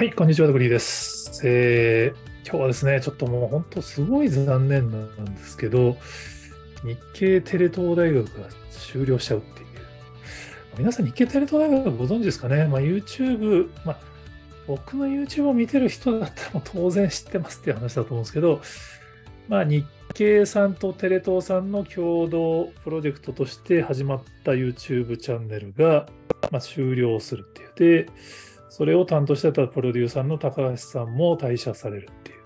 はい、こんにちは、ドグリーです。えー今日はですね、ちょっともう本当すごい残念なんですけど、日系テレ東大学が終了しちゃうっていう。皆さん、日系テレ東大学ご存知ですかね、まあ、YouTube、まあ、僕の YouTube を見てる人だったらもう当然知ってますっていう話だと思うんですけど、まあ、日系さんとテレ東さんの共同プロジェクトとして始まった YouTube チャンネルが、まあ、終了するっていう。で、それを担当してたプロデューサーの高橋さんも退社されるっていう。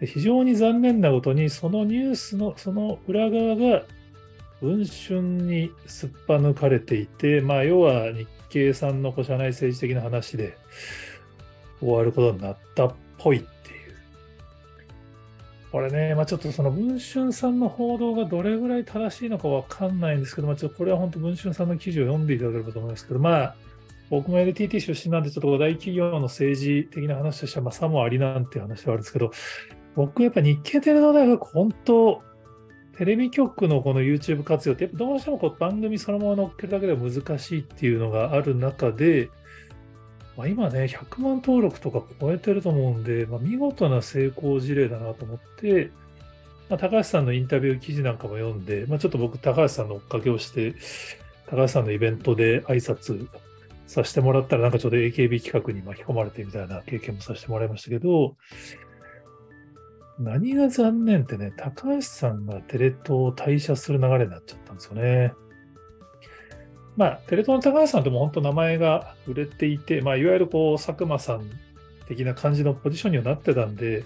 で非常に残念なことに、そのニュースのその裏側が文春にすっぱ抜かれていて、まあ、要は日経さんの社内政治的な話で終わることになったっぽいっていう。これね、まあ、ちょっとその文春さんの報道がどれぐらい正しいのかわかんないんですけど、まあ、ちょっとこれは本当文春さんの記事を読んでいただければと思いますけど、まあ、僕も NTT 出身なんで、ちょっと大企業の政治的な話としては、まあ、さもありなんて話はあるんですけど、僕やっぱ日経テレ東大学、本当、テレビ局のこの YouTube 活用って、どうしてもこう番組そのまま載っけるだけでは難しいっていうのがある中で、まあ、今ね、100万登録とか超えてると思うんで、まあ、見事な成功事例だなと思って、まあ、高橋さんのインタビュー記事なんかも読んで、まあ、ちょっと僕、高橋さんの追っかけをして、高橋さんのイベントで挨拶させてもらったら、なんかちょっと AKB 企画に巻き込まれてみたいな経験もさせてもらいましたけど、何が残念ってね、高橋さんがテレ東を退社する流れになっちゃったんですよね。まあ、テレ東の高橋さんっても本当名前が売れていて、まあ、いわゆるこう、佐久間さん的な感じのポジションにはなってたんで、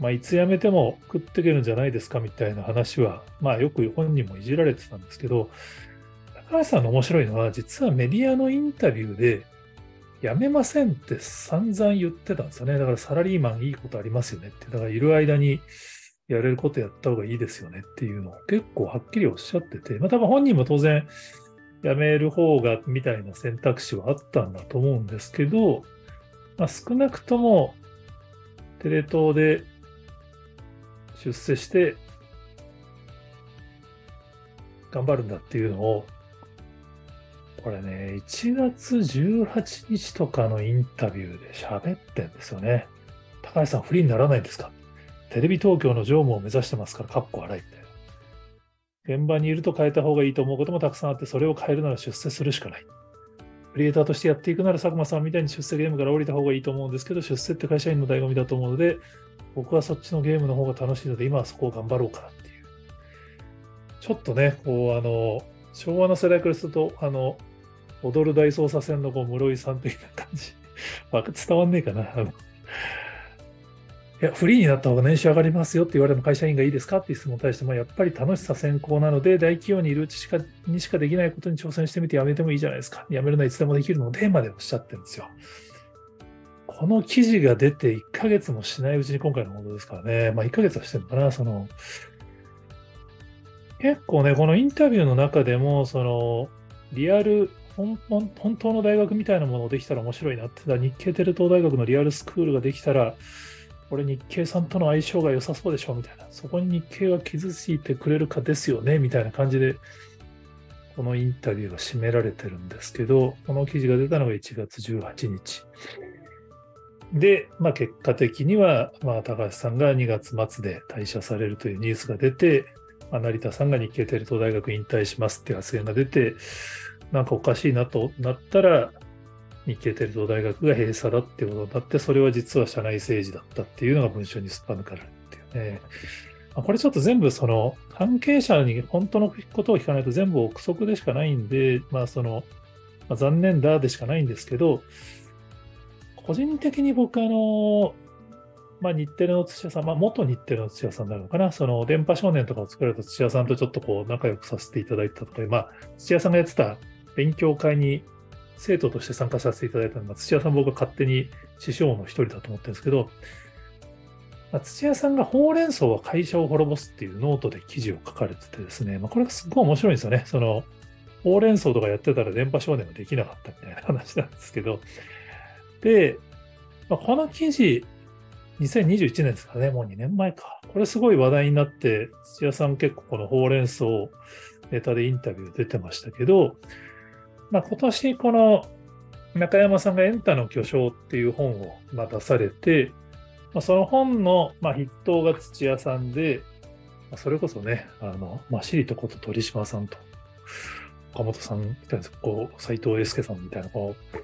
まあ、いつ辞めても食っていけるんじゃないですかみたいな話は、まあ、よく本人もいじられてたんですけど、高橋さんの面白いのは、実はメディアのインタビューで、辞めませんって散々言ってたんですよね。だからサラリーマンいいことありますよねって。だからいる間にやれることやった方がいいですよねっていうのを結構はっきりおっしゃってて、まあ多分本人も当然辞める方がみたいな選択肢はあったんだと思うんですけど、まあ、少なくともテレ東で出世して頑張るんだっていうのをこれね、1月18日とかのインタビューで喋ってんですよね。高橋さん、フリーにならないんですか？テレビ東京の常務を目指してますから、かっこ笑いみたいな。現場にいると変えた方がいいと思うこともたくさんあって、それを変えるなら出世するしかない。クリエイターとしてやっていくなら佐久間さんみたいに出世ゲームから降りた方がいいと思うんですけど、出世って会社員の醍醐味だと思うので、僕はそっちのゲームの方が楽しいので、今はそこを頑張ろうかなっていう。ちょっとね、こう、あの、昭和の世代からすると、あの、踊る大捜査線のこう室井さん的な感じ。まあ、伝わんねえかな。いや、フリーになった方が年収上がりますよって言われても会社員がいいですかっていう質問に対しても、やっぱり楽しさ先行なので、大企業にいるうちしかにしかできないことに挑戦してみてやめてもいいじゃないですか。やめるのはいつでもできるので、までおっしゃってるんですよ。この記事が出て1ヶ月もしないうちに今回のものですからね。まあ1ヶ月はしてるのかな。その、結構ね、このインタビューの中でも、その、リアル本本本当の大学みたいなものをできたら面白いなって、日経テレ東大学のリアルスクールができたら、これ日経さんとの相性が良さそうでしょみたいな、そこに日経が傷ついてくれるかですよねみたいな感じで、このインタビューが締められてるんですけど、この記事が出たのが1月18日。で、まあ、結果的には、まあ、高橋さんが2月末で退社されるというニュースが出て、まあ、成田さんが日経テレ東大学引退しますっていう発言が出て、なんかおかしいなとなったら、日経テレ東大学が閉鎖だってことになって、それは実は社内政治だったっていうのが文章にすっぱ抜かれるっていうね。これちょっと全部その関係者に本当のことを聞かないと全部憶測でしかないんで、まあその、まあ、残念だでしかないんですけど、個人的に僕あの、まあ、日テレの土屋さん、まあ、元日テレの土屋さんなのかな、その電波少年とかを作られた土屋さんとちょっとこう仲良くさせていただいたとか、まあ、土屋さんがやってた勉強会に生徒として参加させていただいたので、まあ、土屋さん僕は勝手に師匠の一人だと思ってるんですけど、まあ、土屋さんがほうれん草は会社を滅ぼすっていうノートで記事を書かれててですね、まあ、これがすごい面白いんですよね。その、ほうれん草とかやってたら電波少年はできなかったみたいな話なんですけど、で、まあ、この記事、2021年ですかね、もう2年前か。これすごい話題になって、土屋さん結構このほうれん草ネタでインタビュー出てましたけど、まあ、今年この中山さんがエンタの巨匠っていう本をまあ出されて、まあ、その本のまあ筆頭が土屋さんで、まあ、それこそね、あの、まあ、シリとこと鳥島さんと、岡本さんみたいな、こう、斎藤英介さんみたいな、こう、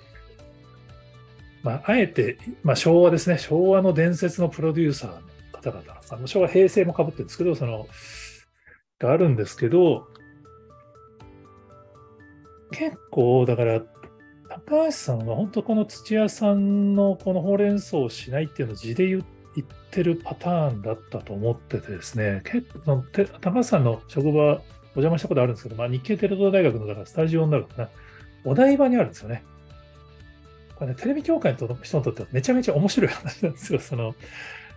まあ、あえて、まあ、昭和ですね、昭和の伝説のプロデューサーの方々、あの昭和、平成もかぶってるんですけど、その、があるんですけど、結構、だから、高橋さんは本当この土屋さんのこのほうれん草をしないっていうのを字で言ってるパターンだったと思っててですね、結構高橋さんの職場お邪魔したことあるんですけど、まあ、日経テレ東大学のだからスタジオになるかな、お台場にあるんですよね。これね、テレビ協会の人にとってはめちゃめちゃ面白い話なんですよ。その、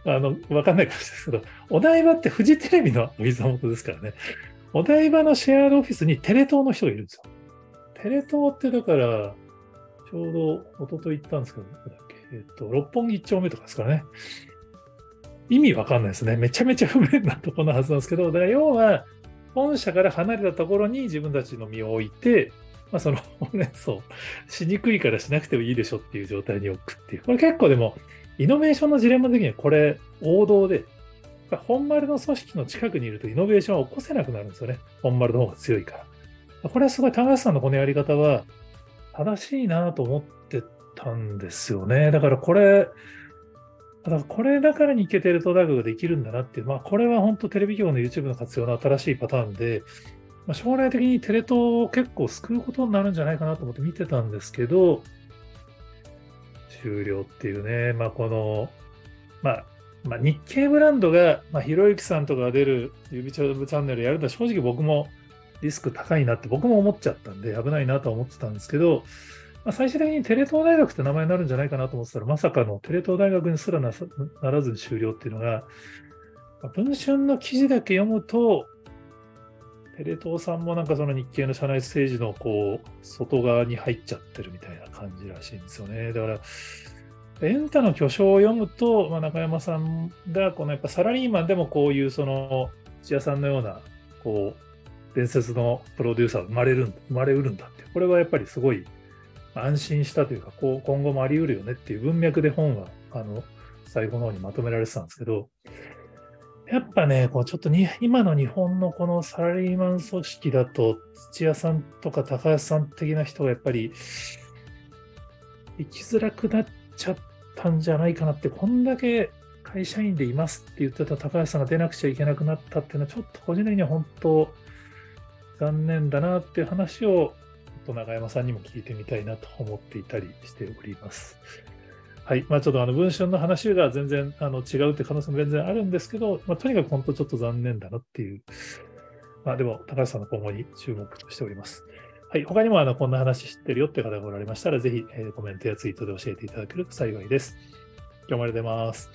あの、わかんないかもしれないですけど、お台場ってフジテレビのお膝元ですからね。お台場のシェアオフィスにテレ東の人がいるんですよ。テレ東ってだから、ちょうど一昨日行ったんですけど、えっ、と、六本木一丁目とかですからね。意味わかんないですね。めちゃめちゃ不便なところのはずなんですけど、だから要は、本社から離れたところに自分たちの身を置いて、まあ、その、ね、そう、しにくいからしなくてもいいでしょっていう状態に置くっていう。これ結構でも、イノベーションのジレンマ的にはこれ王道で、本丸の組織の近くにいるとイノベーションは起こせなくなるんですよね。本丸の方が強いから。これはすごい高橋さんのこのやり方は正しいなと思ってたんですよね。だからこれ、だからこれだから日経テレ東大学ができるんだなっていう、まあこれは本当テレビ局の YouTube の活用の新しいパターンで、まあ、将来的にテレ東を結構救うことになるんじゃないかなと思って見てたんですけど、終了っていうね、まあ、この、まあ、まあ、日系ブランドが、まあ、ひろゆきさんとかが出る指チャチャンネルやるのは正直僕もリスク高いなって僕も思っちゃったんで危ないなとは思ってたんですけど、まあ、最終的にテレ東大学って名前になるんじゃないかなと思ってたらまさかのテレ東大学にすらならずに終了っていうのが、まあ、文春の記事だけ読むとテレ東さんもなんかその日系の社内政治のこう外側に入っちゃってるみたいな感じらしいんですよね。だから、エンタの巨匠を読むと、まあ、中山さんがこのやっぱサラリーマンでもこういうその土屋さんのようなこう伝説のプロデューサー生まれる生まれうるんだってこれはやっぱりすごい安心したというかこう今後もあり得るよねっていう文脈で本はあの最後の方にまとめられてたんですけどやっぱね、こうちょっとに今の日本のこのサラリーマン組織だと、土屋さんとか高橋さん的な人がやっぱり生きづらくなっちゃったんじゃないかなって、こんだけ会社員でいますって言ってた高橋さんが出なくちゃいけなくなったっていうのは、ちょっと個人的には本当残念だなっていう話を、ちょっと永山さんにも聞いてみたいなと思っていたりしております。はい。まあちょっとあの文春の話が全然あの違うって可能性も全然あるんですけど、まあとにかく本当ちょっと残念だなっていう。まあでも高橋さんの今後に注目しております。はい。他にもあのこんな話知ってるよって方がおられましたら、ぜひ、え、コメントやツイートで教えていただけると幸いです。今日もありがとうございます。